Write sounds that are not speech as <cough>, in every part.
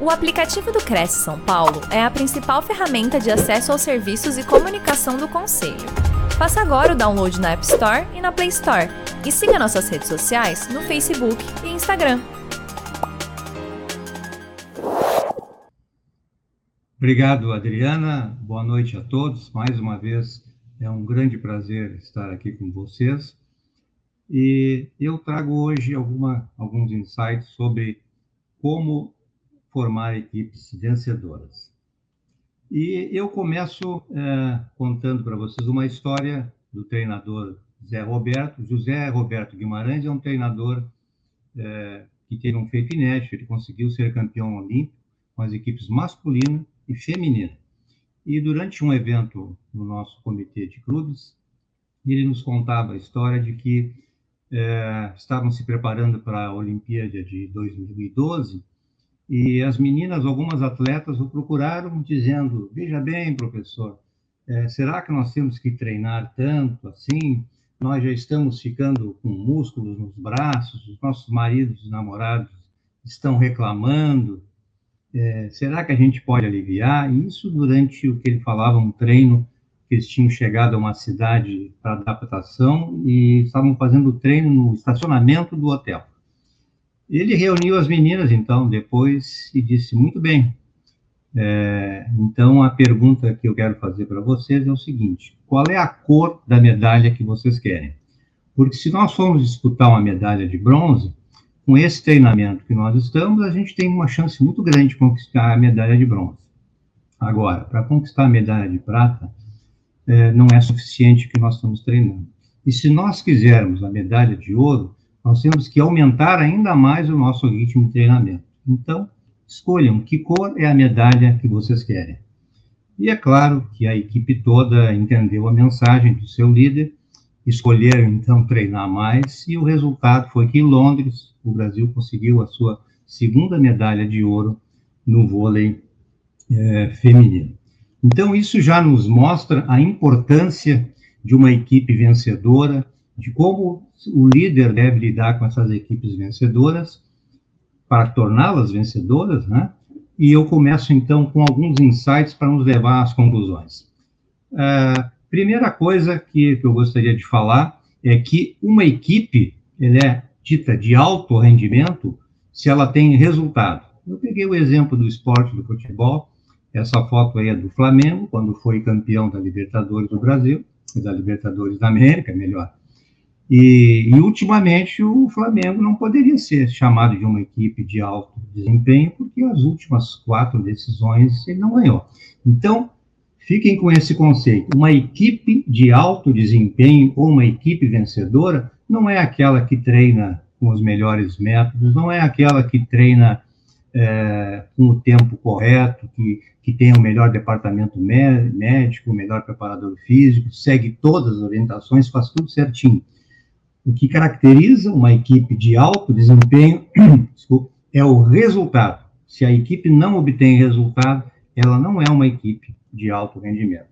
O aplicativo do Cresce São Paulo é a principal ferramenta de acesso aos serviços e comunicação do Conselho. Faça agora o download na App Store e na Play Store. E siga nossas redes sociais no Facebook e Instagram. Obrigado, Adriana. Boa noite a todos. Mais uma vez, é um grande prazer estar aqui com vocês. E eu trago hoje alguma, alguns insights sobre como formar equipes vencedoras. E eu começo é, contando para vocês uma história do treinador Zé Roberto. José Roberto Guimarães é um treinador é, que teve um feito inédito, ele conseguiu ser campeão olímpico com as equipes masculina e feminina. E durante um evento no nosso comitê de clubes, ele nos contava a história de que é, estavam se preparando para a Olimpíada de 2012 e as meninas, algumas atletas, o procuraram dizendo: Veja bem, professor, é, será que nós temos que treinar tanto assim? Nós já estamos ficando com músculos nos braços, os nossos maridos e namorados estão reclamando. É, será que a gente pode aliviar? Isso durante o que ele falava, um treino que eles tinham chegado a uma cidade para adaptação e estavam fazendo treino no estacionamento do hotel. Ele reuniu as meninas, então, depois, e disse: Muito bem. É, então, a pergunta que eu quero fazer para vocês é o seguinte: qual é a cor da medalha que vocês querem? Porque se nós formos disputar uma medalha de bronze, com esse treinamento que nós estamos, a gente tem uma chance muito grande de conquistar a medalha de bronze. Agora, para conquistar a medalha de prata, é, não é suficiente o que nós estamos treinando. E se nós quisermos a medalha de ouro, nós temos que aumentar ainda mais o nosso ritmo de treinamento. Então, escolham que cor é a medalha que vocês querem. E é claro que a equipe toda entendeu a mensagem do seu líder, escolheram então treinar mais, e o resultado foi que em Londres o Brasil conseguiu a sua segunda medalha de ouro no vôlei é, feminino. Então, isso já nos mostra a importância de uma equipe vencedora, de como o líder deve lidar com essas equipes vencedoras para torná-las vencedoras, né? E eu começo então com alguns insights para nos levar às conclusões. Uh, primeira coisa que, que eu gostaria de falar é que uma equipe ela é dita de alto rendimento se ela tem resultado. Eu peguei o exemplo do esporte do futebol. Essa foto aí é do Flamengo, quando foi campeão da Libertadores do Brasil, da Libertadores da América, melhor. E, e, ultimamente o Flamengo não poderia ser chamado de uma equipe de alto desempenho, porque as últimas quatro decisões ele não ganhou. Então, fiquem com esse conceito. Uma equipe de alto desempenho ou uma equipe vencedora não é aquela que treina com os melhores métodos, não é aquela que treina é, com o tempo correto, que, que tem o melhor departamento médico, o melhor preparador físico, segue todas as orientações, faz tudo certinho o que caracteriza uma equipe de alto desempenho <clears throat> é o resultado. Se a equipe não obtém resultado, ela não é uma equipe de alto rendimento.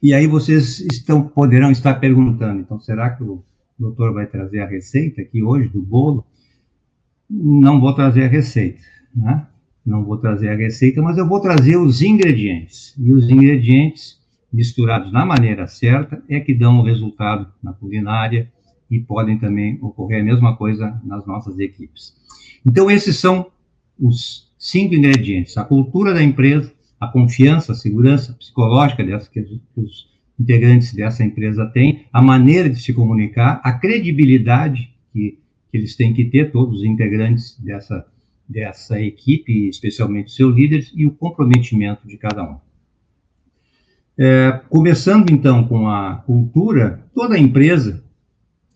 E aí vocês estão, poderão estar perguntando, então, será que o doutor vai trazer a receita aqui hoje do bolo? Não vou trazer a receita, né? Não vou trazer a receita, mas eu vou trazer os ingredientes. E os ingredientes misturados na maneira certa é que dão o resultado na culinária, e podem também ocorrer a mesma coisa nas nossas equipes. Então, esses são os cinco ingredientes: a cultura da empresa, a confiança, a segurança psicológica dessa, que os integrantes dessa empresa têm, a maneira de se comunicar, a credibilidade que, que eles têm que ter, todos os integrantes dessa, dessa equipe, especialmente seus líderes, e o comprometimento de cada um. É, começando então com a cultura, toda empresa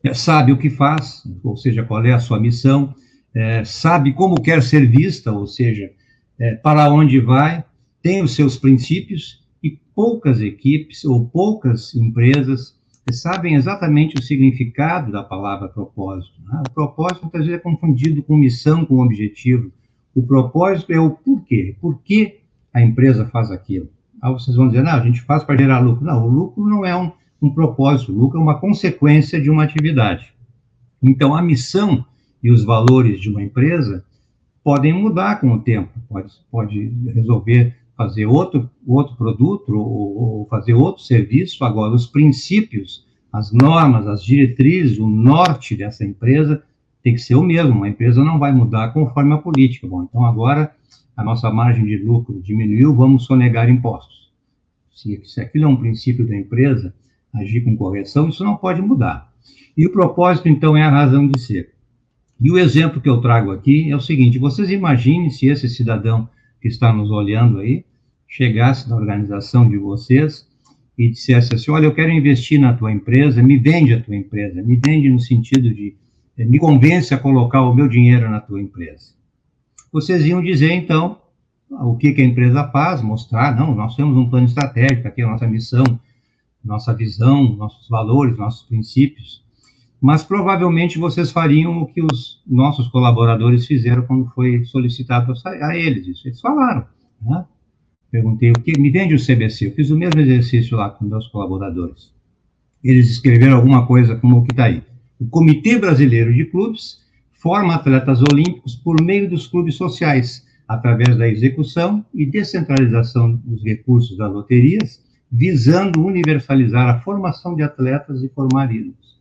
é, sabe o que faz, ou seja, qual é a sua missão, é, sabe como quer ser vista, ou seja, é, para onde vai, tem os seus princípios, e poucas equipes ou poucas empresas sabem exatamente o significado da palavra propósito. Né? O propósito muitas vezes é confundido com missão, com objetivo. O propósito é o porquê. Por que a empresa faz aquilo? Aí vocês vão dizer, não, a gente faz para gerar lucro. Não, o lucro não é um, um propósito, lucro é uma consequência de uma atividade. Então, a missão e os valores de uma empresa podem mudar com o tempo. pode, pode resolver fazer outro, outro produto ou, ou fazer outro serviço. Agora, os princípios, as normas, as diretrizes, o norte dessa empresa tem que ser o mesmo. Uma empresa não vai mudar conforme a política. Bom, então agora a nossa margem de lucro diminuiu, vamos sonegar impostos. Se, se aquilo é um princípio da empresa, agir com correção, isso não pode mudar. E o propósito, então, é a razão de ser. E o exemplo que eu trago aqui é o seguinte: vocês imaginem se esse cidadão que está nos olhando aí chegasse na organização de vocês e dissesse assim: olha, eu quero investir na tua empresa, me vende a tua empresa, me vende no sentido de eh, me convence a colocar o meu dinheiro na tua empresa. Vocês iam dizer, então, o que, que a empresa faz, mostrar, não, nós temos um plano estratégico, aqui é a nossa missão, nossa visão, nossos valores, nossos princípios mas provavelmente vocês fariam o que os nossos colaboradores fizeram quando foi solicitado a eles isso. Eles falaram. Né? Perguntei o que me vende o CBC. Eu fiz o mesmo exercício lá com meus colaboradores. Eles escreveram alguma coisa como o que está aí. O Comitê Brasileiro de Clubes forma atletas olímpicos por meio dos clubes sociais, através da execução e descentralização dos recursos das loterias, visando universalizar a formação de atletas e formar ídolos.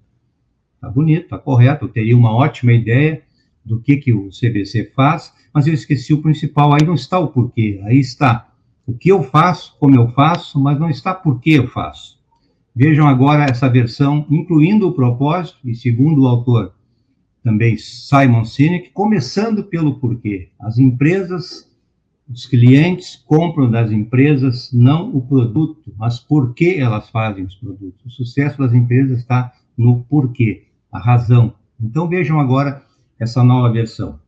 Tá bonito, tá correto, eu teria uma ótima ideia do que, que o CBC faz, mas eu esqueci o principal, aí não está o porquê, aí está o que eu faço, como eu faço, mas não está por que eu faço. Vejam agora essa versão, incluindo o propósito, e segundo o autor também Simon Sinek, começando pelo porquê. As empresas, os clientes compram das empresas não o produto, mas por que elas fazem os produtos. O sucesso das empresas está no porquê a razão. Então vejam agora essa nova versão.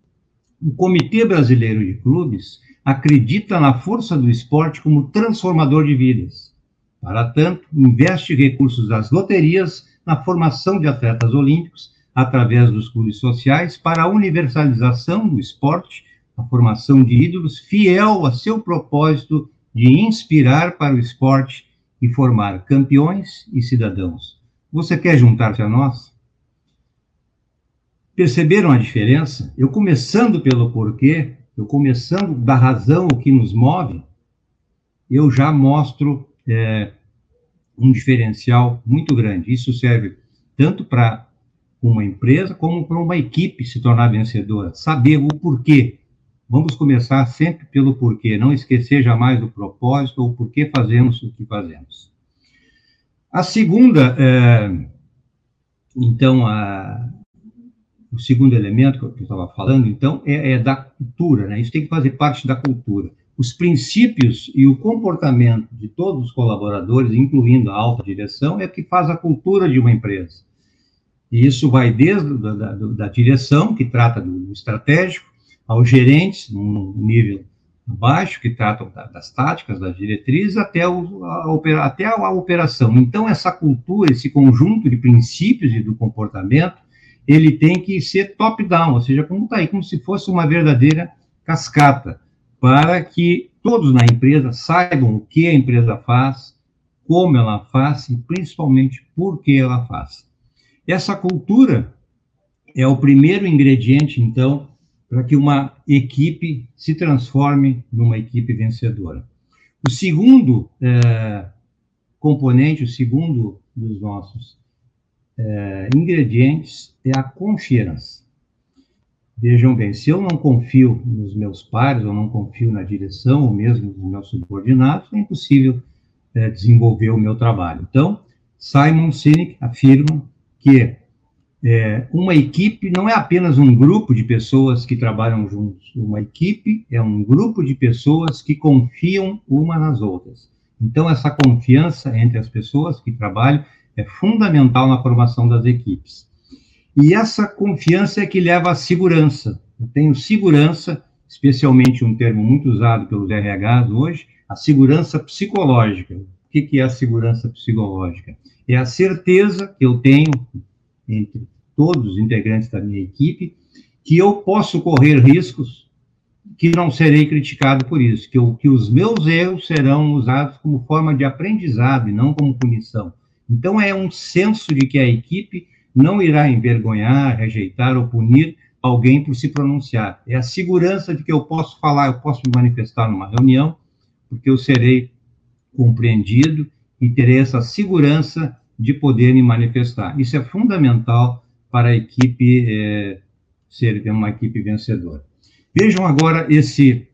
O Comitê Brasileiro de Clubes acredita na força do esporte como transformador de vidas. Para tanto, investe recursos das loterias na formação de atletas olímpicos através dos clubes sociais para a universalização do esporte, a formação de ídolos fiel a seu propósito de inspirar para o esporte e formar campeões e cidadãos. Você quer juntar-se a nós? Perceberam a diferença? Eu começando pelo porquê, eu começando da razão, o que nos move, eu já mostro é, um diferencial muito grande. Isso serve tanto para uma empresa como para uma equipe se tornar vencedora. Saber o porquê. Vamos começar sempre pelo porquê, não esquecer jamais do propósito ou por que fazemos o que fazemos. A segunda, é, então, a, o segundo elemento que eu estava falando, então, é, é, da cultura, né? Isso tem que fazer parte da cultura. Os princípios e o comportamento de todos os colaboradores, incluindo a alta direção, é o que faz a cultura de uma empresa. E isso vai desde da, da, da direção, que trata do estratégico, aos gerentes, num nível abaixo, que tratam das táticas, das diretrizes, até, o, a, até a operação. Então, essa cultura, esse conjunto de princípios e do comportamento, ele tem que ser top-down, ou seja, como está aí, como se fosse uma verdadeira cascata, para que todos na empresa saibam o que a empresa faz, como ela faz e principalmente por que ela faz. Essa cultura é o primeiro ingrediente, então, para que uma equipe se transforme numa equipe vencedora. O segundo é, componente, o segundo dos nossos é, ingredientes é a confiança. Vejam bem, se eu não confio nos meus pares, ou não confio na direção, ou mesmo nos meus subordinados, é impossível é, desenvolver o meu trabalho. Então, Simon Sinek afirma que é, uma equipe não é apenas um grupo de pessoas que trabalham juntos. Uma equipe é um grupo de pessoas que confiam uma nas outras. Então, essa confiança entre as pessoas que trabalham é fundamental na formação das equipes. E essa confiança é que leva à segurança. Eu tenho segurança, especialmente um termo muito usado pelos RHs hoje, a segurança psicológica. O que é a segurança psicológica? É a certeza que eu tenho entre todos os integrantes da minha equipe que eu posso correr riscos que não serei criticado por isso, que, eu, que os meus erros serão usados como forma de aprendizado e não como punição. Então, é um senso de que a equipe não irá envergonhar, rejeitar ou punir alguém por se pronunciar. É a segurança de que eu posso falar, eu posso me manifestar numa reunião, porque eu serei compreendido e terei essa segurança de poder me manifestar. Isso é fundamental para a equipe é, ser uma equipe vencedora. Vejam agora esse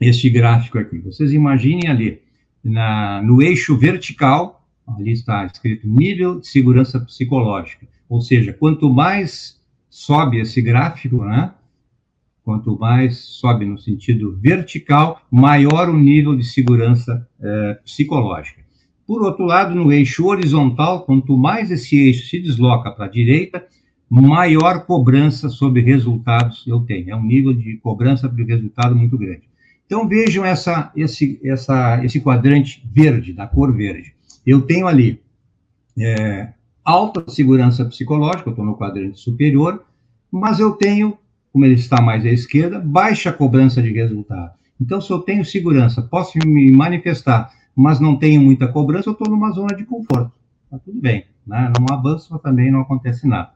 este gráfico aqui. Vocês imaginem ali na, no eixo vertical, ali está escrito nível de segurança psicológica. Ou seja, quanto mais sobe esse gráfico, né? Quanto mais sobe no sentido vertical, maior o nível de segurança é, psicológica. Por outro lado, no eixo horizontal, quanto mais esse eixo se desloca para a direita, maior cobrança sobre resultados eu tenho. É um nível de cobrança de resultado muito grande. Então, vejam essa, esse, essa, esse quadrante verde, da cor verde. Eu tenho ali é, alta segurança psicológica, estou no quadrante superior, mas eu tenho, como ele está mais à esquerda, baixa cobrança de resultado. Então, se eu tenho segurança, posso me manifestar, mas não tenho muita cobrança, eu estou numa zona de conforto. Está tudo bem, né? não avanço, mas também não acontece nada.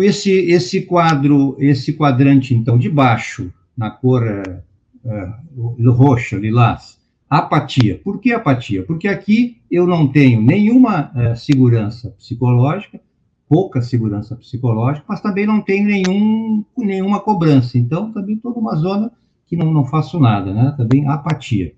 Esse, esse quadro, esse quadrante, então, de baixo, na cor uh, roxa, lilás, apatia. Por que apatia? Porque aqui eu não tenho nenhuma uh, segurança psicológica, pouca segurança psicológica, mas também não tenho nenhum, nenhuma cobrança. Então, também estou numa zona que não, não faço nada, né? Também apatia.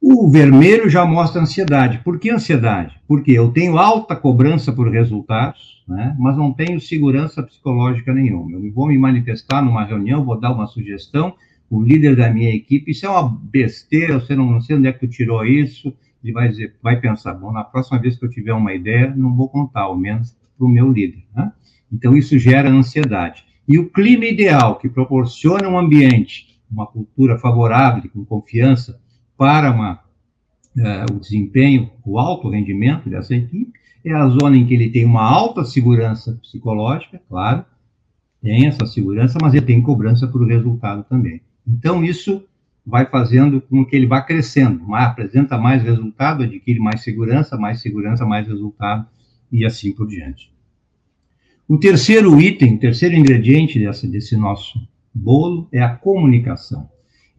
O vermelho já mostra ansiedade. Por que ansiedade? Porque eu tenho alta cobrança por resultados, né? mas não tenho segurança psicológica nenhuma. Eu vou me manifestar numa reunião, vou dar uma sugestão, o líder da minha equipe, isso é uma besteira, você não, não sei onde é que tu tirou isso, ele vai dizer, vai pensar, bom, na próxima vez que eu tiver uma ideia, não vou contar, ao menos para o meu líder, né? Então, isso gera ansiedade. E o clima ideal, que proporciona um ambiente, uma cultura favorável, com confiança, para uma, uh, o desempenho, o alto rendimento dessa equipe, é a zona em que ele tem uma alta segurança psicológica, claro, tem essa segurança, mas ele tem cobrança por resultado também. Então, isso vai fazendo com que ele vá crescendo, mais, apresenta mais resultado, adquire mais segurança, mais segurança, mais resultado, e assim por diante. O terceiro item, o terceiro ingrediente dessa, desse nosso bolo é a comunicação.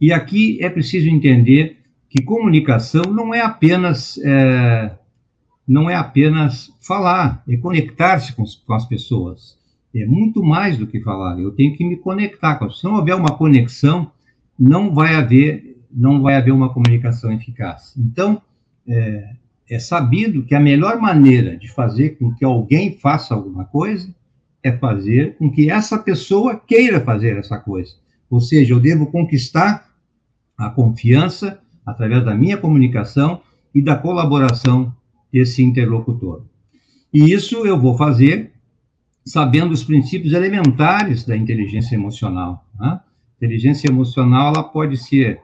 E aqui é preciso entender que comunicação não é apenas é, não é apenas falar, é conectar-se com, com, as pessoas. É muito mais do que falar. Eu tenho que me conectar. Se não houver uma conexão, não vai haver não vai haver uma comunicação eficaz. Então, é, é sabido que a melhor maneira de fazer com que alguém faça alguma coisa é fazer com que essa pessoa queira fazer essa coisa. Ou seja, eu devo conquistar a confiança através da minha comunicação e da colaboração desse interlocutor. E isso eu vou fazer sabendo os princípios elementares da inteligência emocional. Né? inteligência emocional ela pode ser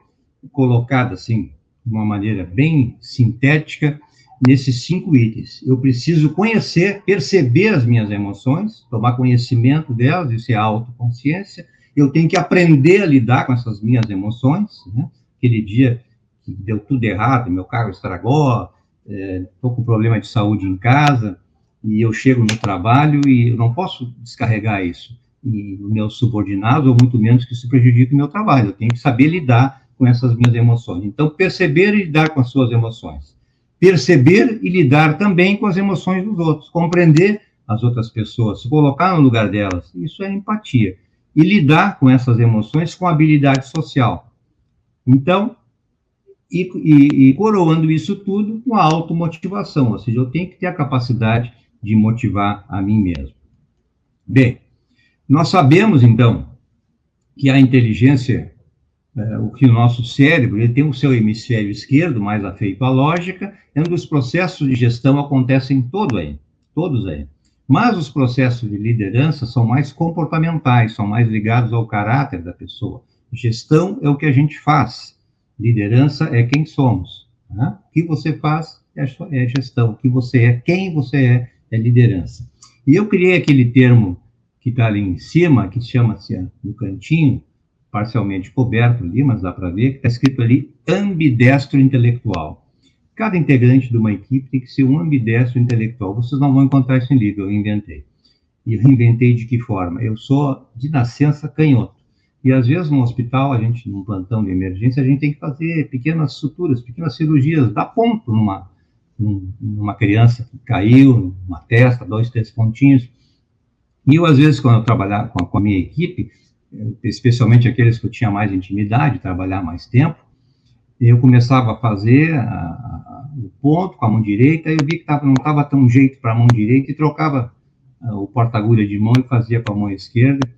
colocada assim de uma maneira bem sintética nesses cinco itens. Eu preciso conhecer, perceber as minhas emoções, tomar conhecimento delas, isso é autoconsciência. Eu tenho que aprender a lidar com essas minhas emoções. Né? Aquele dia deu tudo errado, meu carro estragou, estou é, com problema de saúde em casa, e eu chego no trabalho e eu não posso descarregar isso e meus subordinados, ou muito menos que isso prejudique o meu trabalho. Eu tenho que saber lidar com essas minhas emoções. Então, perceber e lidar com as suas emoções. Perceber e lidar também com as emoções dos outros. Compreender as outras pessoas, se colocar no lugar delas. Isso é empatia. E lidar com essas emoções com habilidade social. Então, e, e, e coroando isso tudo com a automotivação, ou seja, eu tenho que ter a capacidade de motivar a mim mesmo. Bem, nós sabemos, então, que a inteligência, é, o que o nosso cérebro, ele tem o seu hemisfério esquerdo, mais afeito à lógica, é onde os processos de gestão acontecem todo aí, todos aí. Mas os processos de liderança são mais comportamentais, são mais ligados ao caráter da pessoa. Gestão é o que a gente faz, liderança é quem somos. Né? O que você faz é, é gestão, o que você é, quem você é, é liderança. E eu criei aquele termo que está ali em cima, que chama-se no cantinho, parcialmente coberto ali, mas dá para ver, que está escrito ali ambidestro intelectual. Cada integrante de uma equipe tem que ser um ambidestro intelectual. Vocês não vão encontrar isso em livro, eu inventei. E eu inventei de que forma? Eu sou de nascença canhoto. E às vezes no hospital, a gente, num plantão de emergência, a gente tem que fazer pequenas suturas, pequenas cirurgias, dá ponto numa, numa criança que caiu, numa testa, dois, três pontinhos. E eu, às vezes, quando eu trabalhava com a, com a minha equipe, especialmente aqueles que eu tinha mais intimidade, trabalhar mais tempo, eu começava a fazer a, a, o ponto com a mão direita, eu vi que tava, não estava tão jeito para a mão direita e trocava a, o porta-agulha de mão e fazia com a mão esquerda.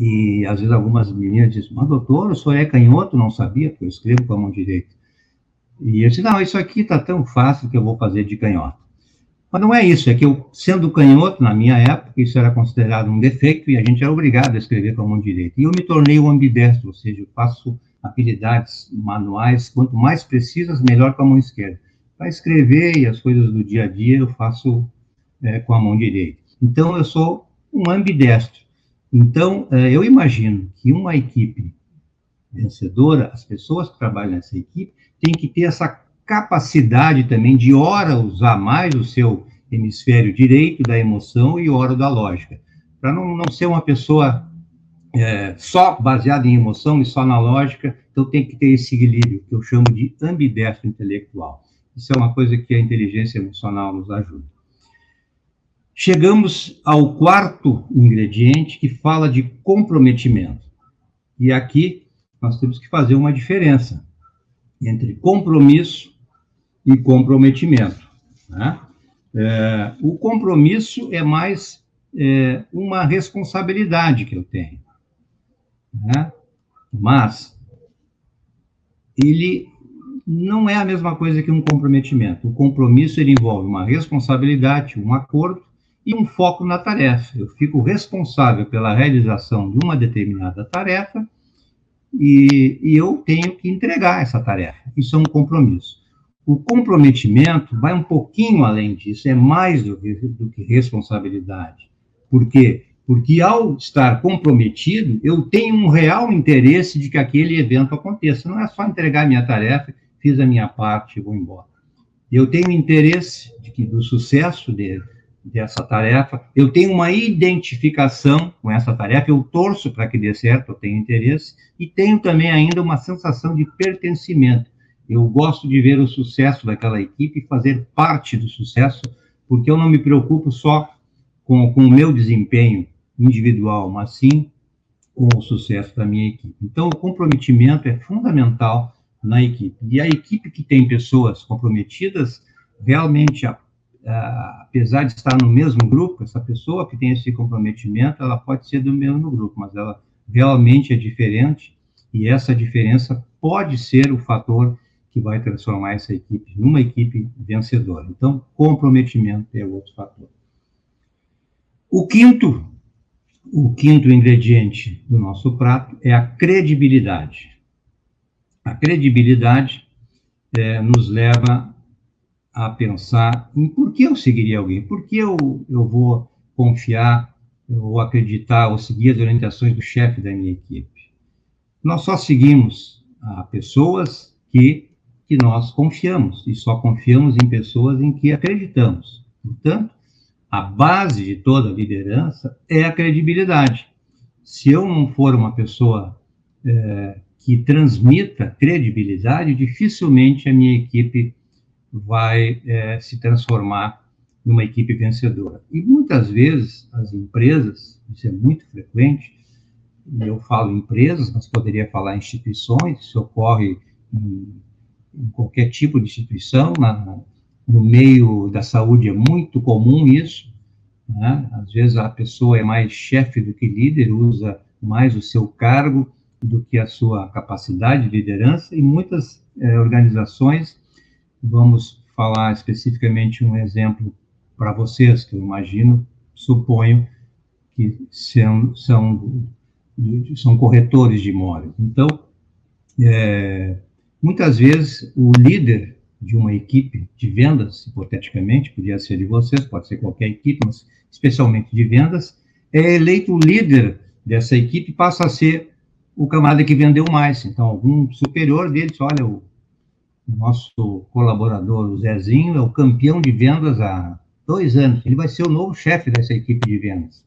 E às vezes algumas meninas dizem, mas doutor, o senhor é canhoto? Não sabia, porque eu escrevo com a mão direita. E eu disse, não, isso aqui está tão fácil que eu vou fazer de canhoto. Mas não é isso, é que eu, sendo canhoto, na minha época, isso era considerado um defeito e a gente era obrigado a escrever com a mão direita. E eu me tornei um ambidestro, ou seja, eu faço habilidades manuais, quanto mais precisas, melhor com a mão esquerda. Para escrever e as coisas do dia a dia, eu faço é, com a mão direita. Então, eu sou um ambidestro. Então, é, eu imagino que uma equipe vencedora, as pessoas que trabalham nessa equipe, têm que ter essa capacidade também de, hora, usar mais o seu hemisfério direito da emoção e hora da lógica, para não, não ser uma pessoa é, só baseada em emoção e só na lógica, então tem que ter esse equilíbrio, que eu chamo de ambidestro intelectual. Isso é uma coisa que a inteligência emocional nos ajuda. Chegamos ao quarto ingrediente, que fala de comprometimento. E aqui nós temos que fazer uma diferença entre compromisso e comprometimento. Né? É, o compromisso é mais é, uma responsabilidade que eu tenho. Né? Mas ele não é a mesma coisa que um comprometimento. O compromisso ele envolve uma responsabilidade, um acordo e um foco na tarefa. Eu fico responsável pela realização de uma determinada tarefa e, e eu tenho que entregar essa tarefa. Isso é um compromisso. O comprometimento vai um pouquinho além disso, é mais do que, do que responsabilidade. Por quê? Porque ao estar comprometido, eu tenho um real interesse de que aquele evento aconteça. Não é só entregar minha tarefa, fiz a minha parte e vou embora. Eu tenho interesse de que, do sucesso dele, dessa tarefa, eu tenho uma identificação com essa tarefa, eu torço para que dê certo, eu tenho interesse, e tenho também ainda uma sensação de pertencimento. Eu gosto de ver o sucesso daquela equipe fazer parte do sucesso, porque eu não me preocupo só com, com o meu desempenho individual, mas sim com o sucesso da minha equipe. Então, o comprometimento é fundamental na equipe. E a equipe que tem pessoas comprometidas, realmente, apesar de estar no mesmo grupo, essa pessoa que tem esse comprometimento, ela pode ser do mesmo grupo, mas ela realmente é diferente, e essa diferença pode ser o fator que vai transformar essa equipe numa equipe vencedora. Então, comprometimento é outro fator. O quinto, o quinto ingrediente do nosso prato é a credibilidade. A credibilidade é, nos leva a pensar em por que eu seguiria alguém, por que eu, eu vou confiar, eu acreditar ou seguir as orientações do chefe da minha equipe. Nós só seguimos a pessoas que que nós confiamos, e só confiamos em pessoas em que acreditamos. Portanto, a base de toda liderança é a credibilidade. Se eu não for uma pessoa é, que transmita credibilidade, dificilmente a minha equipe vai é, se transformar numa equipe vencedora. E muitas vezes as empresas, isso é muito frequente, e eu falo empresas, mas poderia falar instituições, isso ocorre em em qualquer tipo de instituição, na, no meio da saúde é muito comum isso, né? às vezes a pessoa é mais chefe do que líder, usa mais o seu cargo do que a sua capacidade de liderança, e muitas é, organizações, vamos falar especificamente um exemplo para vocês, que eu imagino, suponho que são, são, são corretores de imóveis. Então, é, Muitas vezes, o líder de uma equipe de vendas, hipoteticamente, podia ser de vocês, pode ser qualquer equipe, mas especialmente de vendas, é eleito o líder dessa equipe passa a ser o camarada que vendeu mais. Então, algum superior dele diz, olha, o nosso colaborador, o Zezinho, é o campeão de vendas há dois anos, ele vai ser o novo chefe dessa equipe de vendas.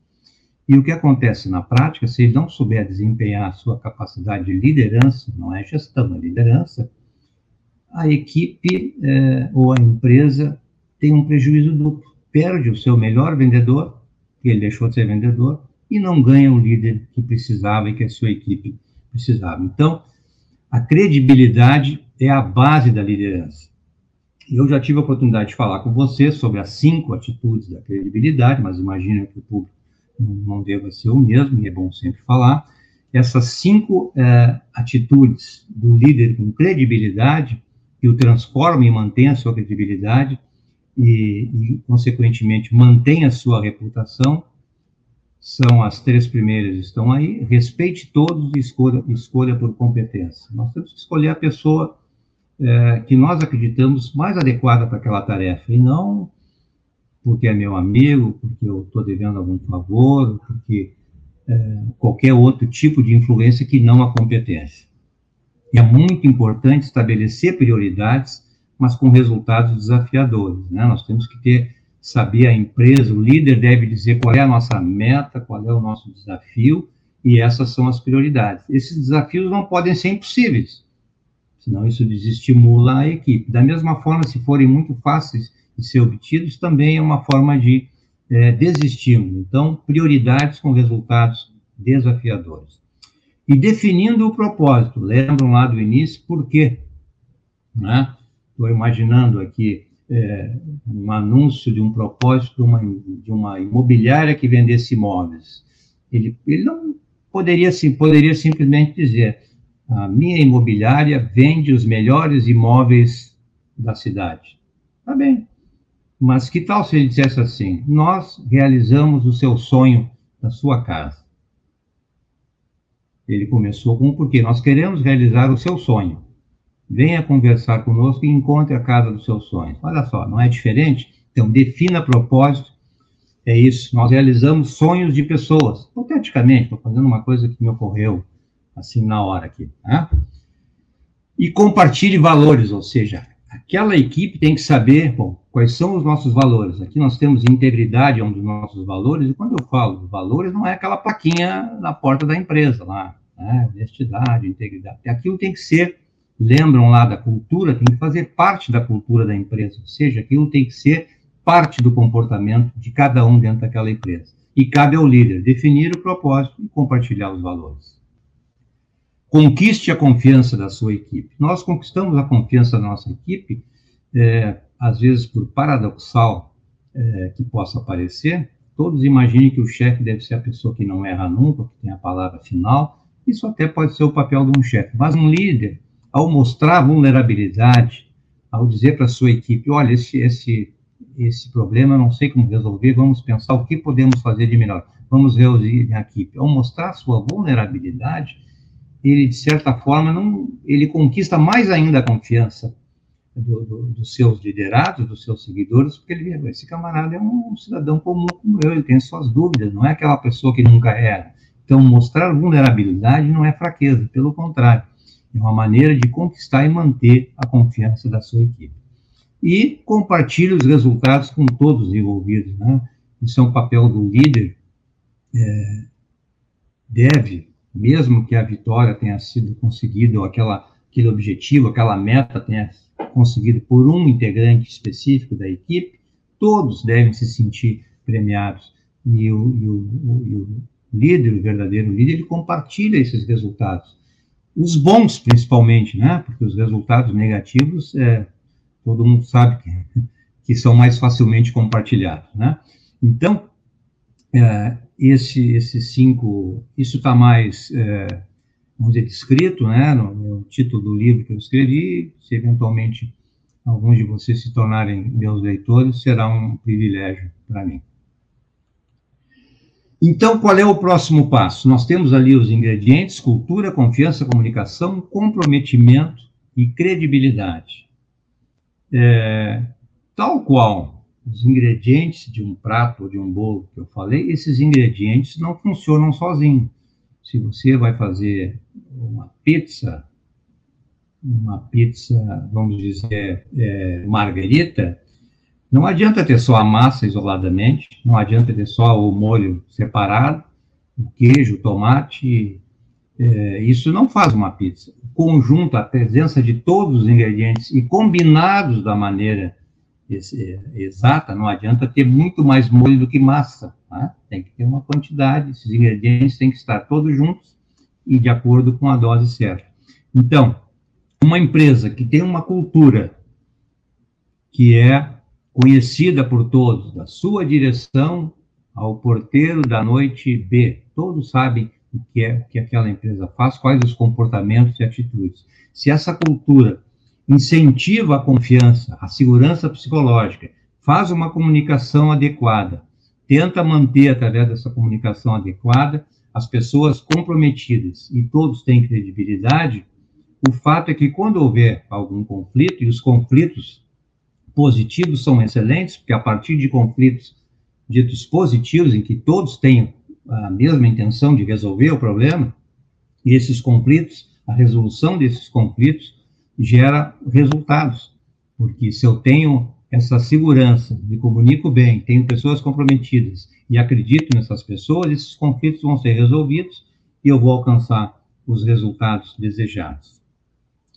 E o que acontece na prática, se ele não souber desempenhar a sua capacidade de liderança, não é gestão, é liderança, a equipe é, ou a empresa tem um prejuízo duplo. Perde o seu melhor vendedor, que ele deixou de ser vendedor, e não ganha o líder que precisava e que a sua equipe precisava. Então, a credibilidade é a base da liderança. Eu já tive a oportunidade de falar com você sobre as cinco atitudes da credibilidade, mas imagino que o público não deva ser o mesmo, e é bom sempre falar. Essas cinco é, atitudes do líder com credibilidade, que o transforma e mantém a sua credibilidade, e, e consequentemente, mantém a sua reputação, são as três primeiras, estão aí. Respeite todos e escolha, escolha por competência. Nós temos que escolher a pessoa é, que nós acreditamos mais adequada para aquela tarefa, e não porque é meu amigo, porque eu estou devendo algum favor, porque é, qualquer outro tipo de influência que não a competência. É muito importante estabelecer prioridades, mas com resultados desafiadores. Né? Nós temos que ter, saber a empresa, o líder deve dizer qual é a nossa meta, qual é o nosso desafio, e essas são as prioridades. Esses desafios não podem ser impossíveis, senão isso desestimula a equipe. Da mesma forma, se forem muito fáceis de ser obtidos, também é uma forma de é, desestímulo. Então, prioridades com resultados desafiadores. E definindo o propósito, lembram lá do início, por quê? Estou né? imaginando aqui é, um anúncio de um propósito de uma, de uma imobiliária que vendesse imóveis. Ele, ele não poderia, sim, poderia simplesmente dizer: a minha imobiliária vende os melhores imóveis da cidade. Tá bem, mas que tal se ele dissesse assim: Nós realizamos o seu sonho da sua casa? Ele começou com porque nós queremos realizar o seu sonho. Venha conversar conosco e encontre a casa dos seus sonhos. Olha só, não é diferente? Então, defina propósito. É isso. Nós realizamos sonhos de pessoas. Hipoteticamente, estou fazendo uma coisa que me ocorreu assim na hora aqui. Né? E compartilhe valores, ou seja, aquela equipe tem que saber, bom, quais são os nossos valores. Aqui nós temos integridade, é um dos nossos valores, e quando eu falo valores, não é aquela plaquinha na porta da empresa lá, né? honestidade, integridade. Aquilo tem que ser, lembram lá da cultura, tem que fazer parte da cultura da empresa, ou seja, aquilo tem que ser parte do comportamento de cada um dentro daquela empresa. E cabe ao líder definir o propósito e compartilhar os valores. Conquiste a confiança da sua equipe. Nós conquistamos a confiança da nossa equipe, é, às vezes por paradoxal é, que possa parecer, todos imaginem que o chefe deve ser a pessoa que não erra nunca, que tem a palavra final. Isso até pode ser o papel de um chefe. Mas um líder, ao mostrar vulnerabilidade, ao dizer para a sua equipe, olha, esse, esse, esse problema não sei como resolver, vamos pensar o que podemos fazer de melhor. Vamos reunir a equipe. Ao mostrar sua vulnerabilidade, ele, de certa forma, não, ele conquista mais ainda a confiança do, do, dos seus liderados, dos seus seguidores, porque ele vê, esse camarada é um cidadão comum como eu, ele tem suas dúvidas, não é aquela pessoa que nunca era. Então, mostrar vulnerabilidade não é fraqueza, pelo contrário, é uma maneira de conquistar e manter a confiança da sua equipe. E compartilhe os resultados com todos os envolvidos, né? Isso é um papel do líder, é, deve mesmo que a vitória tenha sido conseguida, ou aquela, aquele objetivo, aquela meta tenha conseguido por um integrante específico da equipe, todos devem se sentir premiados. E o, e o, e o líder, o verdadeiro líder, ele compartilha esses resultados. Os bons, principalmente, né? Porque os resultados negativos, é, todo mundo sabe que, que são mais facilmente compartilhados, né? Então, é, esse, esses cinco, isso está mais, é, vamos dizer, descrito, né, no, no, título do livro que eu escrevi, se eventualmente alguns de vocês se tornarem meus leitores, será um privilégio para mim. Então, qual é o próximo passo? Nós temos ali os ingredientes: cultura, confiança, comunicação, comprometimento e credibilidade. É, tal qual os ingredientes de um prato ou de um bolo que eu falei, esses ingredientes não funcionam sozinhos. Se você vai fazer uma pizza, uma pizza, vamos dizer, é, margarita, Não adianta ter só a massa isoladamente, não adianta ter só o molho separado, o queijo, o tomate, é, isso não faz uma pizza. O conjunto, a presença de todos os ingredientes e combinados da maneira exata, não adianta ter muito mais molho do que massa. Tá? Tem que ter uma quantidade, esses ingredientes têm que estar todos juntos e de acordo com a dose certa. Então, uma empresa que tem uma cultura que é conhecida por todos, da sua direção ao porteiro da noite B, todos sabem o que é que aquela empresa faz, quais os comportamentos e atitudes. Se essa cultura incentiva a confiança, a segurança psicológica, faz uma comunicação adequada, tenta manter através dessa comunicação adequada as pessoas comprometidas e todos têm credibilidade, o fato é que quando houver algum conflito, e os conflitos positivos são excelentes, porque a partir de conflitos ditos positivos, em que todos têm a mesma intenção de resolver o problema, e esses conflitos, a resolução desses conflitos, gera resultados. Porque se eu tenho essa segurança, me comunico bem, tenho pessoas comprometidas e acredito nessas pessoas, esses conflitos vão ser resolvidos e eu vou alcançar os resultados desejados.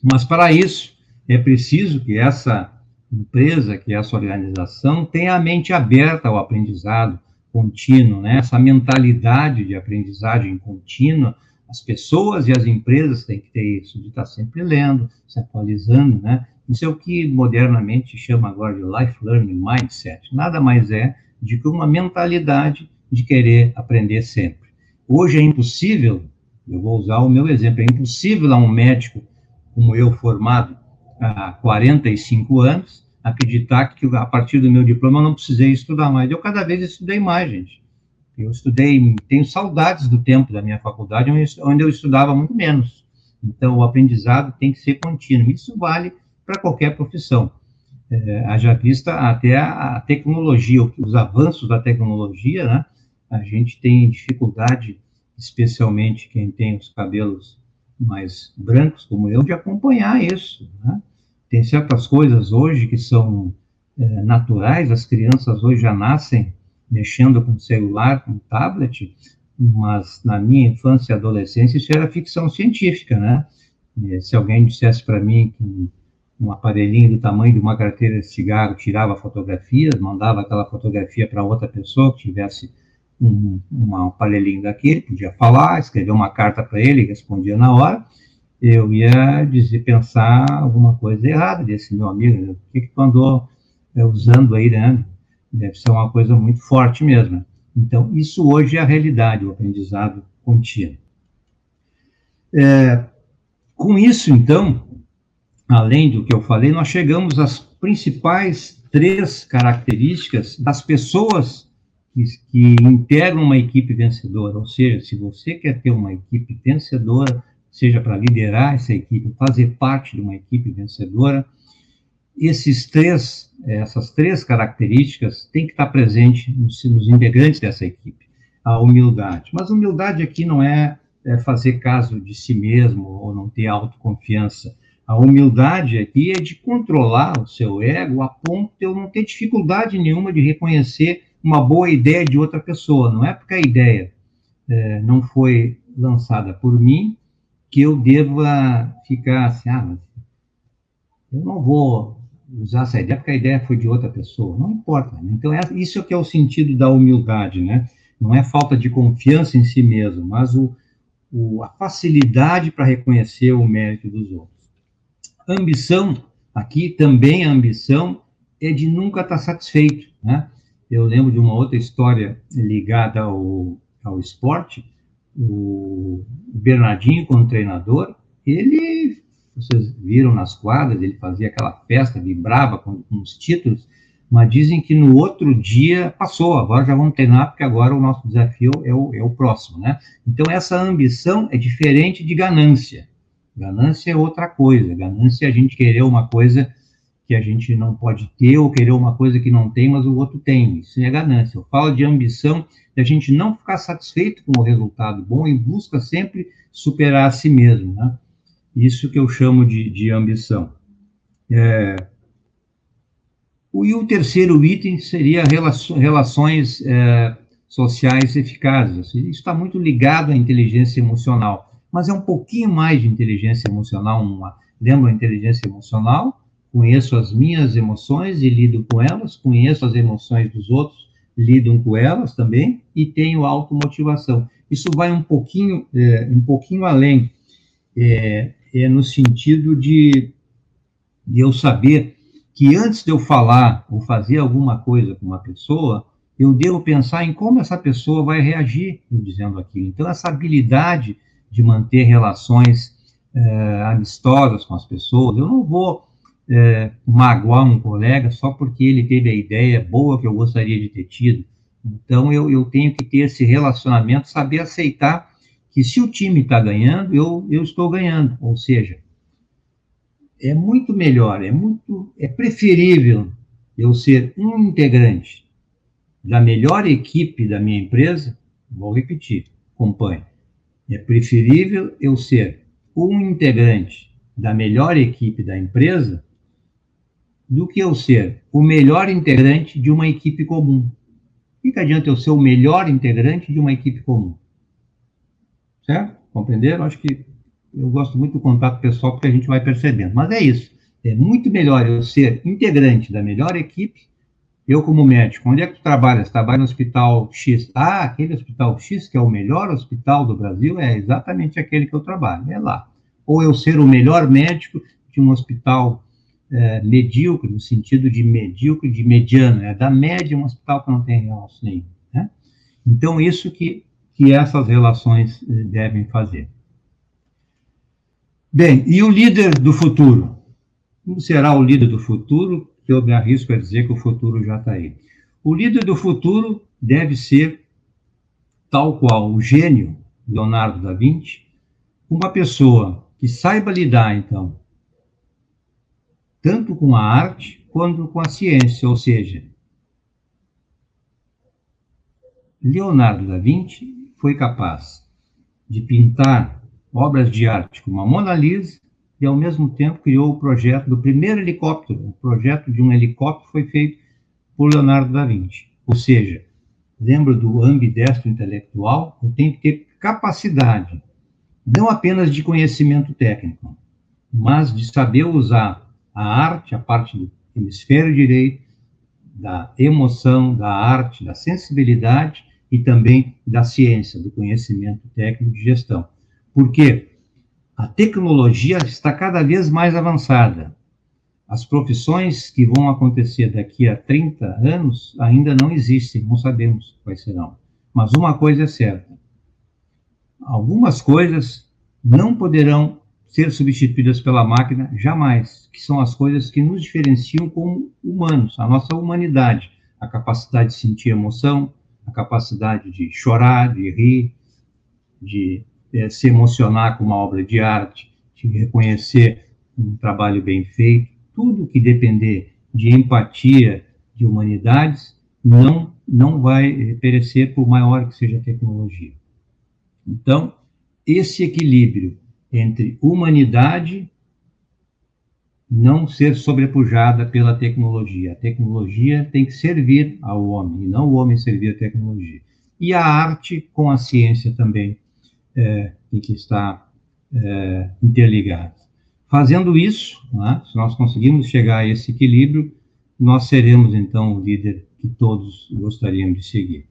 Mas para isso, é preciso que essa empresa, que essa organização, tenha a mente aberta ao aprendizado contínuo, né? essa mentalidade de aprendizagem contínua, as pessoas e as empresas têm que ter isso, de estar sempre lendo, se atualizando, né? Isso é o que modernamente chama agora de life learning mindset. Nada mais é de que uma mentalidade de querer aprender sempre. Hoje é impossível, eu vou usar o meu exemplo, é impossível a um médico como eu, formado há 45 anos, acreditar que a partir do meu diploma eu não precisei estudar mais. Eu cada vez estudei mais, gente. Eu estudei, tenho saudades do tempo da minha faculdade, onde eu estudava muito menos. Então, o aprendizado tem que ser contínuo. Isso vale para qualquer profissão. É, haja vista até a, tecnologia, os avanços da tecnologia, né? A gente tem dificuldade, especialmente quem tem os cabelos mais brancos, como eu, de acompanhar isso, né? Tem certas coisas hoje que são é, naturais, as crianças hoje já nascem mexendo com celular, com tablet, mas na minha infância e adolescência isso era ficção científica, né? Se alguém dissesse para mim que um aparelhinho do tamanho de uma carteira de cigarro tirava fotografias, mandava aquela fotografia para outra pessoa que tivesse um, um aparelhinho daquele, podia falar, escrever uma carta para ele, respondia na hora, eu ia dizer, pensar alguma coisa errada desse meu amigo, o que, que tu andou é, usando aí, né? Deve ser uma coisa muito forte mesmo. Então, isso hoje é a realidade, o aprendizado contínuo. É, com isso, então, além do que eu falei, nós chegamos às principais três características das pessoas que, que integram uma equipe vencedora. Ou seja, se você quer ter uma equipe vencedora, seja para liderar essa equipe, fazer parte de uma equipe vencedora, esses três, essas três características têm que estar presentes nos, nos integrantes dessa equipe. A humildade. Mas humildade aqui não é, é fazer caso de si mesmo ou não ter autoconfiança. A humildade aqui é de controlar o seu ego a ponto de eu não ter dificuldade nenhuma de reconhecer uma boa ideia de outra pessoa. Não é porque a ideia é, não foi lançada por mim que eu deva ficar assim, ah, mas eu não vou usar essa ideia porque a ideia foi de outra pessoa. Não importa. Né? Então, é, isso é que é o sentido da humildade, né? Não é falta de confiança em si mesmo, mas o, o a facilidade para reconhecer o mérito dos outros. Ambição, aqui também a ambição é de nunca estar satisfeito, né? Eu lembro de uma outra história ligada ao, ao esporte, o Bernardinho, como treinador, ele vocês viram nas quadras, ele fazia aquela festa, vibrava com, com os títulos, mas dizem que no outro dia passou, agora já vamos treinar, porque agora o nosso desafio é o, é o próximo, né? Então, essa ambição é diferente de ganância. Ganância é outra coisa. Ganância é a gente querer uma coisa que a gente não pode ter, ou querer uma coisa que não tem, mas o outro tem. Isso é ganância. Eu falo de ambição, de a gente não ficar satisfeito com o resultado bom e busca sempre superar a si mesmo, né? Isso que eu chamo de, de ambição. É, E o terceiro item seria relações é, sociais eficazes. Isso está muito ligado à inteligência emocional, mas é um pouquinho mais de inteligência emocional. Uma, lembra a inteligência emocional? Conheço as minhas emoções e lido com elas, conheço as emoções dos outros, lidam com elas também, e tenho automotivação. Isso vai um pouquinho, é, um pouquinho além, é, é no sentido de, de eu saber que antes de eu falar ou fazer alguma coisa com uma pessoa, eu devo pensar em como essa pessoa vai reagir dizendo aquilo. Então, essa habilidade de manter relações é, amistosas com as pessoas, eu não vou é, magoar um colega só porque ele teve a ideia boa que eu gostaria de ter tido. Então, eu, eu tenho que ter esse relacionamento, saber aceitar que se o time está ganhando, eu, eu estou ganhando. Ou seja, é muito melhor, é muito, é preferível eu ser um integrante da melhor equipe da minha empresa, vou repetir, acompanhe. É preferível eu ser um integrante da melhor equipe da empresa do que eu ser o melhor integrante de uma equipe comum. O que adianta eu ser o melhor integrante de uma equipe comum? Certo? Compreenderam? Acho que eu gosto muito do contato pessoal porque a gente vai percebendo. Mas é isso. É muito melhor eu ser integrante da melhor equipe. Eu, como médico, onde é que tu trabalha? Trabalha no hospital X. Ah, aquele hospital X, que é o melhor hospital do Brasil, é exatamente aquele que eu trabalho. É lá. Ou eu ser o melhor médico de um hospital é, medíocre, no sentido de medíocre, de mediano, é da média um hospital que não tem relação nenhum. Né? Então, isso que, que essas relações eh, devem fazer. Bem, e o líder do futuro? Como será o líder do futuro? Eu me arrisco a dizer que o futuro já está aí. O líder do futuro deve ser, tal qual o gênio Leonardo da Vinci, uma pessoa que saiba lidar, então, tanto com a arte quanto com a ciência, ou seja, Leonardo da Vinci foi capaz de pintar obras de arte como a Mona Lisa e, ao mesmo tempo, criou o projeto do primeiro helicóptero. O projeto de um helicóptero foi feito por Leonardo da Vinci. Ou seja, lembro do ambidestro intelectual, eu tenho que ter capacidade, não apenas de conhecimento técnico, mas de saber usar a arte, a parte do hemisfério direito, da emoção, da arte, da sensibilidade e também da ciência, do conhecimento técnico de gestão. Porque a tecnologia está cada vez mais avançada. As profissões que vão acontecer daqui a 30 anos ainda não existem, não sabemos quais serão. Mas uma coisa é certa: algumas coisas não poderão ser substituídas pela máquina jamais, que são as coisas que nos diferenciam como humanos, a nossa humanidade, a capacidade de sentir emoção, a capacidade de chorar, de rir, de é, se emocionar com uma obra de arte, de reconhecer um trabalho bem feito, tudo que depender de empatia, de humanidades, não, não vai perecer por maior que seja a tecnologia. Então, esse equilíbrio entre humanidade não ser sobrepujada pela tecnologia. A tecnologia tem que servir ao homem, e não o homem servir à tecnologia. E a arte com a ciência também é, tem que estar é, interligados. Fazendo isso, né, se nós conseguirmos chegar a esse equilíbrio, nós seremos, então, o líder que todos gostariam de seguir.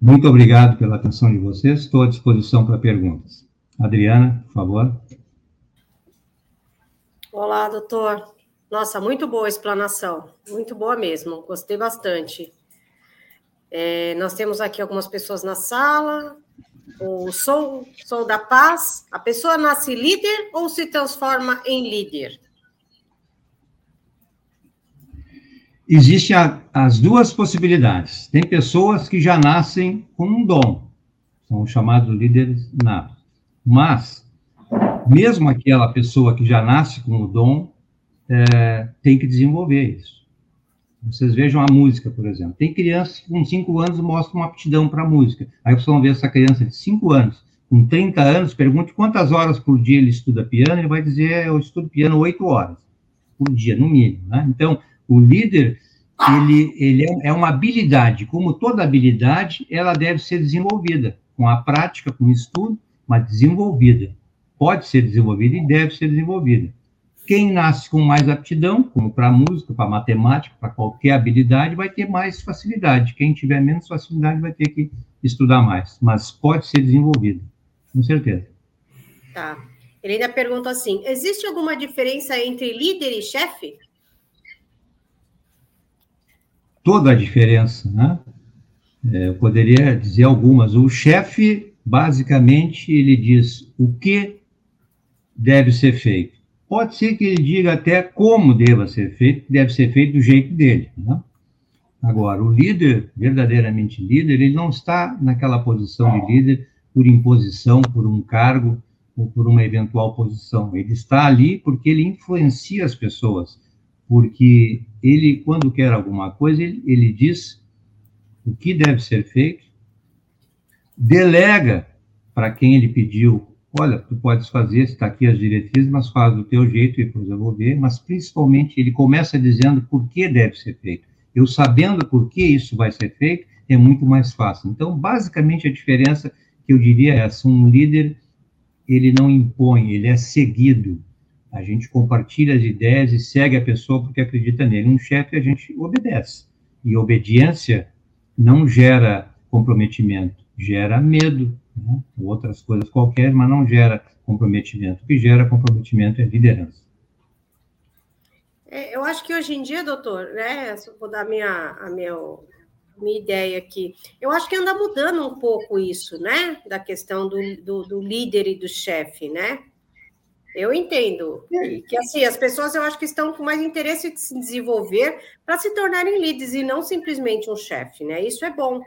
Muito obrigado pela atenção de vocês, estou à disposição para perguntas. Adriana, por favor. Olá, doutor. Nossa, muito boa a explanação, muito boa mesmo, gostei bastante. É, nós temos aqui algumas pessoas na sala, o sou, sou da paz, a pessoa nasce líder ou se transforma em líder? Existem as duas possibilidades. Tem pessoas que já nascem com um dom, são chamados líderes natos. Mas, mesmo aquela pessoa que já nasce com o dom, é, tem que desenvolver isso. Vocês vejam a música, por exemplo. Tem crianças que com 5 anos mostram uma aptidão para música. Aí vocês vão ver essa criança de 5 anos, com 30 anos, pergunte quantas horas por dia ele estuda piano, ele vai dizer, eu estudo piano 8 horas por dia, no mínimo. Né? Então, O líder, ele, ele é, é uma habilidade, como toda habilidade, ela deve ser desenvolvida, com a prática, com o estudo, mas desenvolvida. Pode ser desenvolvida e deve ser desenvolvida. Quem nasce com mais aptidão, como para música, para matemática, para qualquer habilidade, vai ter mais facilidade. Quem tiver menos facilidade vai ter que estudar mais, mas pode ser desenvolvido, com certeza. Tá. Ele ainda pergunta assim: existe alguma diferença entre líder e chefe? Toda a diferença, né? É, eu poderia dizer algumas. O chefe, basicamente, ele diz o que deve ser feito. Pode ser que ele diga até como deva ser feito, deve ser feito do jeito dele. Né? Agora, o líder, verdadeiramente líder, ele não está naquela posição de líder por imposição, por um cargo, ou por uma eventual posição. Ele está ali porque ele influencia as pessoas, porque ele, quando quer alguma coisa, ele, ele diz o que deve ser feito, delega para quem ele pediu, olha, tu podes fazer, está aqui as diretrizes, mas faz do teu jeito e depois eu vou ver, mas principalmente ele começa dizendo por que deve ser feito. Eu sabendo por que isso vai ser feito, é muito mais fácil. Então, basicamente, a diferença que eu diria é essa, um líder ele não impõe, ele é seguido. A gente compartilha as ideias e segue a pessoa porque acredita nele. Um chefe a gente obedece. E obediência não gera comprometimento, gera medo, né? outras coisas qualquer, mas não gera comprometimento. O que gera comprometimento é liderança. É, eu acho que hoje em dia, doutor, né, vou dar minha, a minha minha ideia aqui. Eu acho que anda mudando um pouco isso, né? Da questão do, do, do líder e do chefe, né? Eu entendo que assim as pessoas eu acho que estão com mais interesse de se desenvolver para se tornarem líderes e não simplesmente um chefe, né? Isso é bom.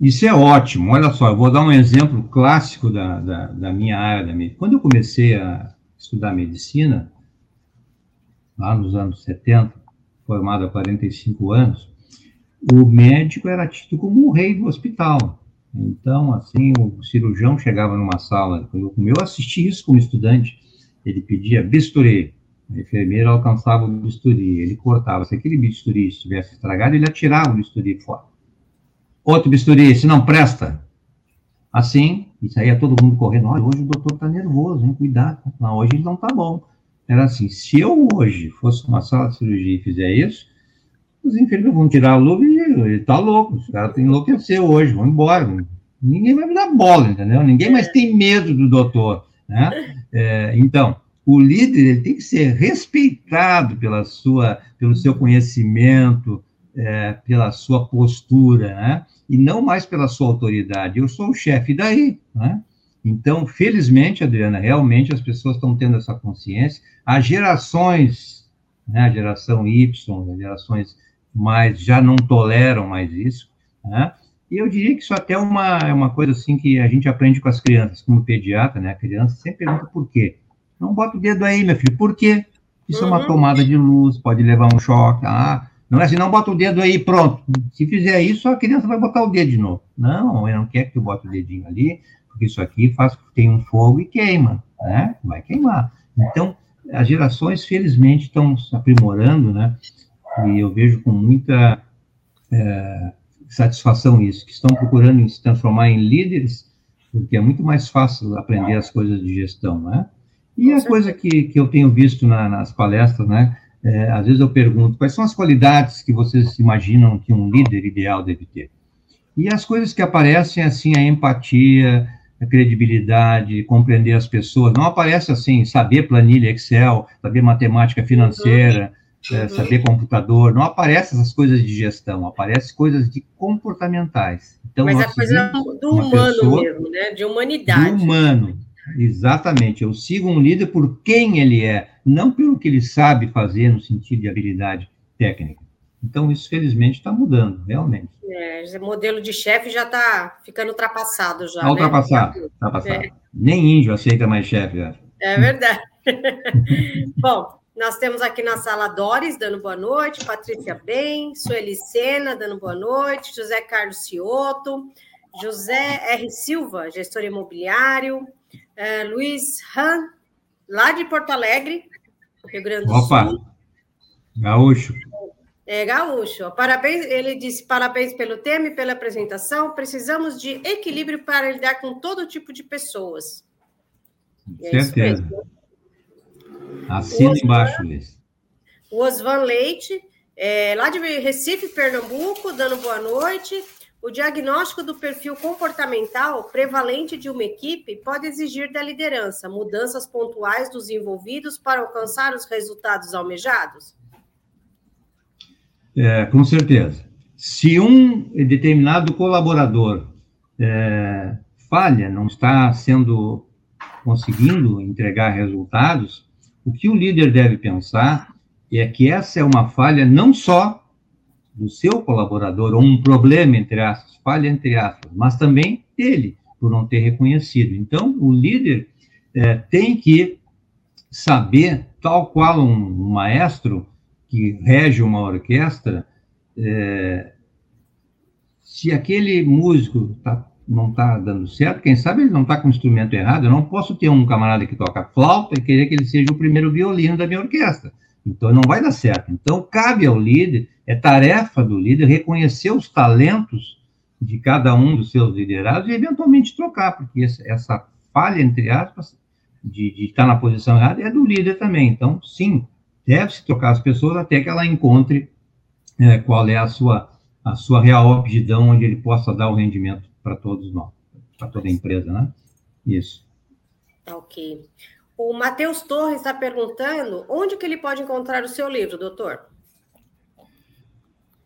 Isso é ótimo. Olha só, eu vou dar um exemplo clássico da, da, da minha área. Da medicina. Quando eu comecei a estudar medicina, lá nos anos 70, formado há 45 anos, o médico era tido como o rei do hospital. Então, assim, o cirurgião chegava numa sala, eu, eu assisti isso como estudante, ele pedia bisturi, a enfermeira alcançava o bisturi, ele cortava. Se aquele bisturi estivesse estragado, ele atirava o bisturi fora. Outro bisturi, se não presta. Assim, e saía todo mundo correndo. Olha, hoje o doutor está nervoso, hein? Cuidado. Não, hoje ele não está bom. Era assim, se eu hoje fosse uma sala de cirurgia e fizer isso, os enfermeiros vão tirar a luva e ele tá louco. Os caras enlouqueceu hoje, vão embora. Ninguém vai me dar bola, entendeu? Ninguém mais tem medo do doutor. Né? É, então, o líder ele tem que ser respeitado pela sua, pelo seu conhecimento, é, pela sua postura, né? e não mais pela sua autoridade. Eu sou o chefe daí. Né? Então, felizmente, Adriana, realmente as pessoas estão tendo essa consciência. As gerações, né, a geração Y, as gerações mas já não toleram mais isso, né? E eu diria que isso até é uma, é uma coisa assim que a gente aprende com as crianças, como pediatra, né? A criança sempre pergunta por quê. Não bota o dedo aí, meu filho, por quê? Isso uhum. é uma uhum. tomada de luz, pode levar um choque. Ah, não é assim, não bota o dedo aí, pronto. Se fizer isso, a criança vai botar o dedo de novo. Não, eu não quero que eu bote o dedinho ali, porque isso aqui faz tem um fogo e queima, né? Vai queimar. Então, as gerações, felizmente, estão se aprimorando, né? e eu vejo com muita é, satisfação isso, que estão procurando se transformar em líderes, porque é muito mais fácil aprender as coisas de gestão, né? E a coisa que, que eu tenho visto na, nas palestras, né? É, às vezes eu pergunto quais são as qualidades que vocês imaginam que um líder ideal deve ter. E as coisas que aparecem assim, a empatia, a credibilidade, compreender as pessoas, não aparece assim, saber planilha Excel, saber matemática financeira, é, saber computador, não aparece essas coisas de gestão, aparece coisas de comportamentais. Então, Mas a coisa do humano mesmo, né? De humanidade. Do humano, exatamente. Eu sigo um líder por quem ele é, não pelo que ele sabe fazer no sentido de habilidade técnica. Então, isso felizmente está mudando, realmente. É, o modelo de chefe já está ficando ultrapassado já. Está né? ultrapassado, ultrapassado. É. Nem índio aceita mais chefe, É verdade. <laughs> Bom, nós temos aqui na sala Doris dando boa noite, Patrícia Bem, Sueli Sena dando boa noite, José Carlos Cioto, José R. Silva, gestor imobiliário, uh, Luiz Han, lá de Porto Alegre, Rio Grande do Opa. Sul. Gaúcho. É, Gaúcho. Parabéns, ele disse parabéns pelo tema e pela apresentação. Precisamos de equilíbrio para lidar com todo tipo de pessoas. É Certeza. Assina embaixo, Liz. O Osvan Leite, é, lá de Recife, Pernambuco, dando boa noite. O diagnóstico do perfil comportamental prevalente de uma equipe pode exigir da liderança mudanças pontuais dos envolvidos para alcançar os resultados almejados? É, com certeza. Se um determinado colaborador é, falha, não está sendo conseguindo entregar resultados, o que o líder deve pensar é que essa é uma falha não só do seu colaborador, ou um problema, entre aspas, falha entre aspas, mas também dele, por não ter reconhecido. Então, o líder é, tem que saber, tal qual um, um maestro que rege uma orquestra, é, se aquele músico tá, não está dando certo, quem sabe ele não está com o instrumento errado, eu não posso ter um camarada que toca flauta e querer que ele seja o primeiro violino da minha orquestra. Então, não vai dar certo. Então, cabe ao líder, é tarefa do líder reconhecer os talentos de cada um dos seus liderados e, eventualmente, trocar, porque essa falha, entre aspas, de, de estar na posição errada é do líder também. Então, sim, deve-se trocar as pessoas até que ela encontre é, qual é a sua, a sua real aptidão, onde ele possa dar o rendimento para todos nós, para toda a empresa, né? Isso. Ok. O Matheus Torres está perguntando onde que ele pode encontrar o seu livro, doutor?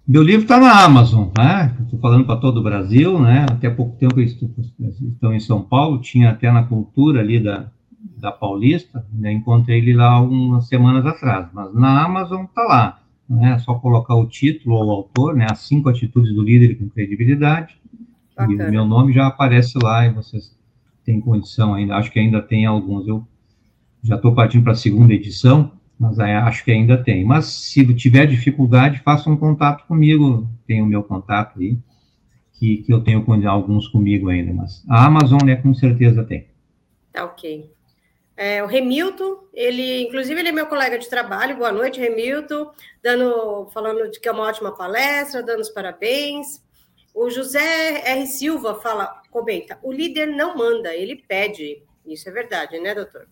Meu livro está na Amazon, né? Estou falando para todo o Brasil, né? Até pouco tempo estou em São Paulo, tinha até na cultura ali da, da Paulista, né? encontrei ele lá algumas semanas atrás, mas na Amazon está lá, né? É só colocar o título ou o autor, né? As cinco atitudes do líder com credibilidade, Bacana. e o meu nome já aparece lá e vocês têm condição ainda, acho que ainda tem alguns, eu já estou partindo para a segunda edição, mas acho que ainda tem. Mas se tiver dificuldade, faça um contato comigo, tem o meu contato aí, que, que eu tenho alguns comigo ainda, mas a Amazon, né, com certeza tem. Tá ok. É, o Remilton, ele, inclusive, ele é meu colega de trabalho. Boa noite, Remilton, dando, falando de que é uma ótima palestra, dando os parabéns. O José R. Silva fala, comenta, o líder não manda, ele pede. Isso é verdade, né, doutor?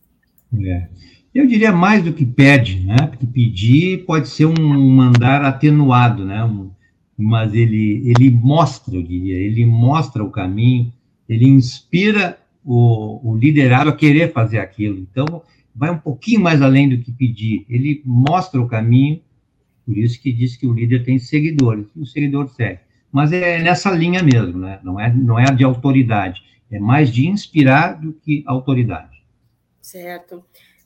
É. Eu diria mais do que pede, né? Porque pedir pode ser um mandar atenuado, né? Mas ele, ele mostra, eu diria, ele mostra o caminho, ele inspira o, o liderado a querer fazer aquilo. Então, vai um pouquinho mais além do que pedir. Ele mostra o caminho, por isso que diz que o líder tem seguidores, e o seguidor segue. Mas é nessa linha mesmo, né? Não é, não é de autoridade, é mais de inspirar do que autoridade. Certo.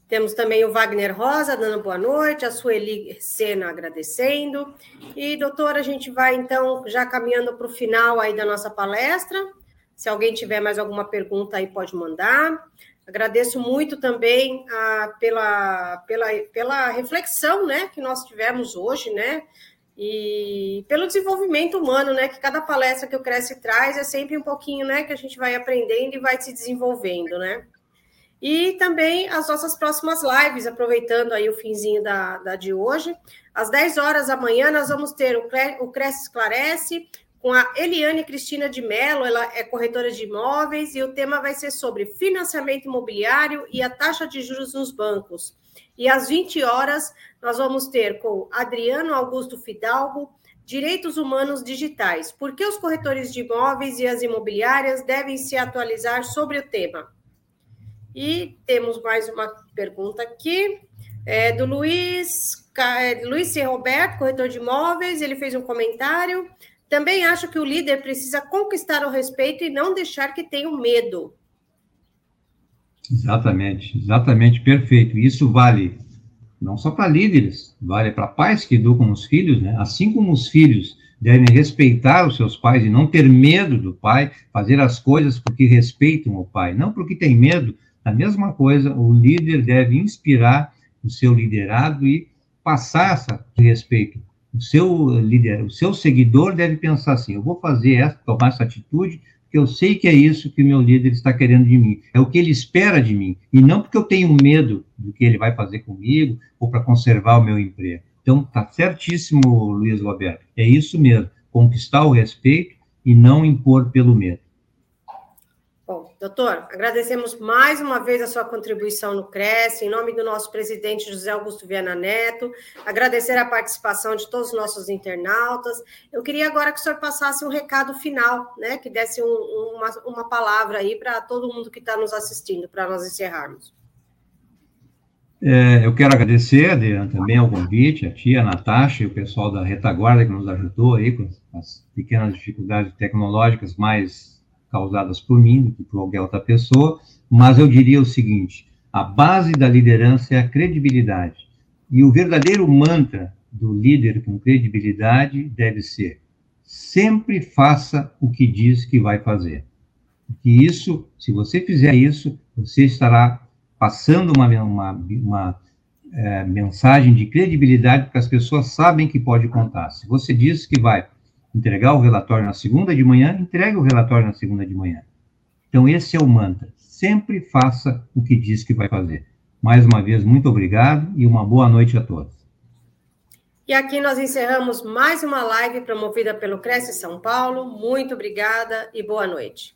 Temos também o Wagner Rosa dando boa noite, a Sueli Sena agradecendo. E, doutora, a gente vai então já caminhando para o final aí da nossa palestra. Se alguém tiver mais alguma pergunta aí, pode mandar. Agradeço muito também a, pela, pela, pela reflexão né, que nós tivemos hoje, né? E pelo desenvolvimento humano, né? Que cada palestra que o Cresce traz é sempre um pouquinho, né? Que a gente vai aprendendo e vai se desenvolvendo, né? E também as nossas próximas lives, aproveitando aí o finzinho da, da de hoje. Às 10 horas da manhã, nós vamos ter o, o Cresce Esclarece com a Eliane Cristina de Mello, ela é corretora de imóveis, e o tema vai ser sobre financiamento imobiliário e a taxa de juros nos bancos. E às 20 horas, nós vamos ter com Adriano Augusto Fidalgo, Direitos Humanos Digitais. Por que os corretores de imóveis e as imobiliárias devem se atualizar sobre o tema? E temos mais uma pergunta aqui, é, do Luiz, é, Luiz. Roberto, corretor de imóveis, ele fez um comentário. Também acho que o líder precisa conquistar o respeito e não deixar que tenha medo. Exatamente, exatamente, perfeito. Isso vale não só para líderes, vale para pais que educam os filhos, né? Assim como os filhos devem respeitar os seus pais e não ter medo do pai, fazer as coisas porque respeitam o pai, não porque tem medo a mesma coisa, o líder deve inspirar o seu liderado e passar essa respeito. O seu líder, o seu seguidor deve pensar assim: eu vou fazer essa, tomar essa atitude, porque eu sei que é isso que o meu líder está querendo de mim, é o que ele espera de mim, e não porque eu tenho medo do que ele vai fazer comigo ou para conservar o meu emprego. Então, está certíssimo, Luiz Roberto. É isso mesmo, conquistar o respeito e não impor pelo medo. Doutor, agradecemos mais uma vez a sua contribuição no Cresce, em nome do nosso presidente José Augusto Viana Neto, agradecer a participação de todos os nossos internautas. Eu queria agora que o senhor passasse um recado final, né, que desse um, uma, uma palavra aí para todo mundo que está nos assistindo, para nós encerrarmos. É, eu quero agradecer, Adriana, também ao convite, a tia, a Natasha e o pessoal da retaguarda que nos ajudou aí com as pequenas dificuldades tecnológicas mais causadas por mim que por qualquer outra pessoa, mas eu diria o seguinte: a base da liderança é a credibilidade. E o verdadeiro mantra do líder com credibilidade deve ser: sempre faça o que diz que vai fazer. Porque isso, se você fizer isso, você estará passando uma, uma, uma é, mensagem de credibilidade, porque as pessoas sabem que pode contar. Se você diz que vai entregar o relatório na segunda de manhã, entregue o relatório na segunda de manhã. Então, esse é o mantra. Sempre faça o que diz que vai fazer. Mais uma vez, muito obrigado e uma boa noite a todos. E aqui nós encerramos mais uma live promovida pelo Cresce São Paulo. Muito obrigada e boa noite.